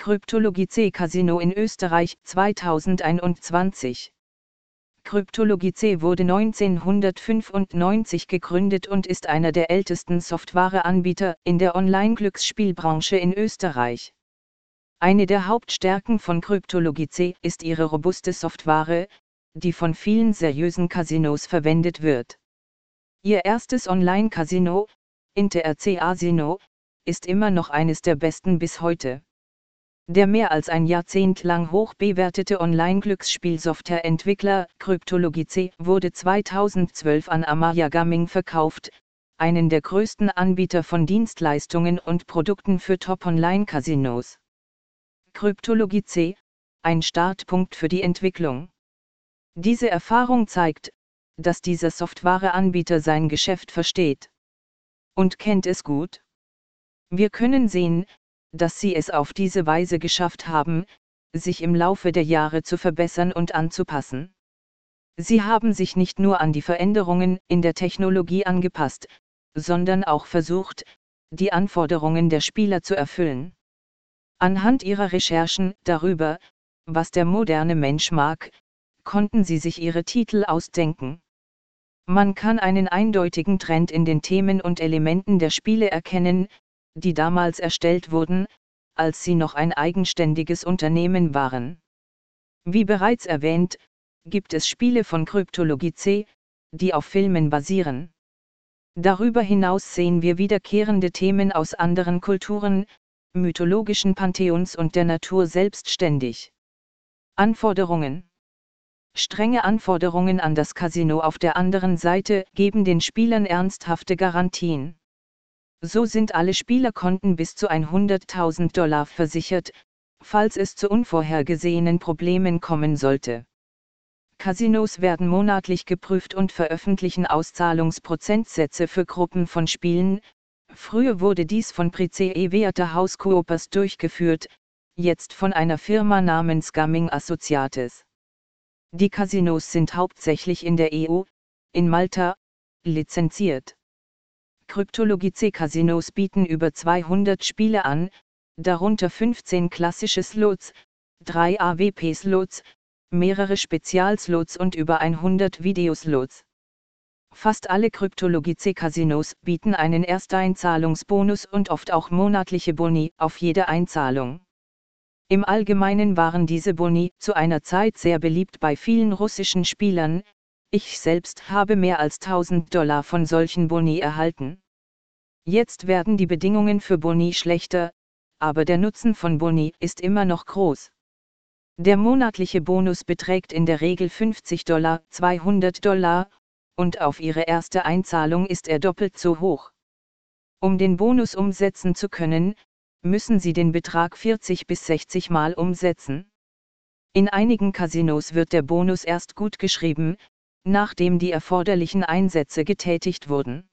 Kryptologie C Casino in Österreich 2021 Kryptologie C wurde 1995 gegründet und ist einer der ältesten Softwareanbieter in der Online-Glücksspielbranche in Österreich. Eine der Hauptstärken von Kryptologie C ist ihre robuste Software, die von vielen seriösen Casinos verwendet wird. Ihr erstes Online-Casino, InterC Asino, ist immer noch eines der besten bis heute. Der mehr als ein Jahrzehnt lang hoch bewertete Online-Glücksspielsoftware-Entwickler Kryptologie C wurde 2012 an Amaya Gaming verkauft, einen der größten Anbieter von Dienstleistungen und Produkten für Top-Online-Casinos. Kryptologie C, ein Startpunkt für die Entwicklung. Diese Erfahrung zeigt, dass dieser Softwareanbieter sein Geschäft versteht. Und kennt es gut? Wir können sehen, dass sie es auf diese Weise geschafft haben, sich im Laufe der Jahre zu verbessern und anzupassen. Sie haben sich nicht nur an die Veränderungen in der Technologie angepasst, sondern auch versucht, die Anforderungen der Spieler zu erfüllen. Anhand ihrer Recherchen darüber, was der moderne Mensch mag, konnten sie sich ihre Titel ausdenken. Man kann einen eindeutigen Trend in den Themen und Elementen der Spiele erkennen, die damals erstellt wurden, als sie noch ein eigenständiges Unternehmen waren. Wie bereits erwähnt, gibt es Spiele von Kryptologie C, die auf Filmen basieren. Darüber hinaus sehen wir wiederkehrende Themen aus anderen Kulturen, mythologischen Pantheons und der Natur selbstständig. Anforderungen Strenge Anforderungen an das Casino auf der anderen Seite geben den Spielern ernsthafte Garantien. So sind alle Spielerkonten bis zu 100.000 Dollar versichert, falls es zu unvorhergesehenen Problemen kommen sollte. Casinos werden monatlich geprüft und veröffentlichen Auszahlungsprozentsätze für Gruppen von Spielen. Früher wurde dies von Price Waterhouse Coopers durchgeführt, jetzt von einer Firma namens Gaming Associates. Die Casinos sind hauptsächlich in der EU, in Malta, lizenziert. Kryptologie C-Casinos bieten über 200 Spiele an, darunter 15 klassische Slots, 3 AWP-Slots, mehrere Spezialslots und über 100 Videoslots. Fast alle Kryptologie C-Casinos bieten einen Ersteinzahlungsbonus und oft auch monatliche Boni auf jede Einzahlung. Im Allgemeinen waren diese Boni zu einer Zeit sehr beliebt bei vielen russischen Spielern, ich selbst habe mehr als 1000 Dollar von solchen Boni erhalten. Jetzt werden die Bedingungen für Boni schlechter, aber der Nutzen von Boni ist immer noch groß. Der monatliche Bonus beträgt in der Regel 50 Dollar, 200 Dollar, und auf Ihre erste Einzahlung ist er doppelt so hoch. Um den Bonus umsetzen zu können, müssen Sie den Betrag 40 bis 60 Mal umsetzen. In einigen Casinos wird der Bonus erst gut geschrieben, nachdem die erforderlichen Einsätze getätigt wurden.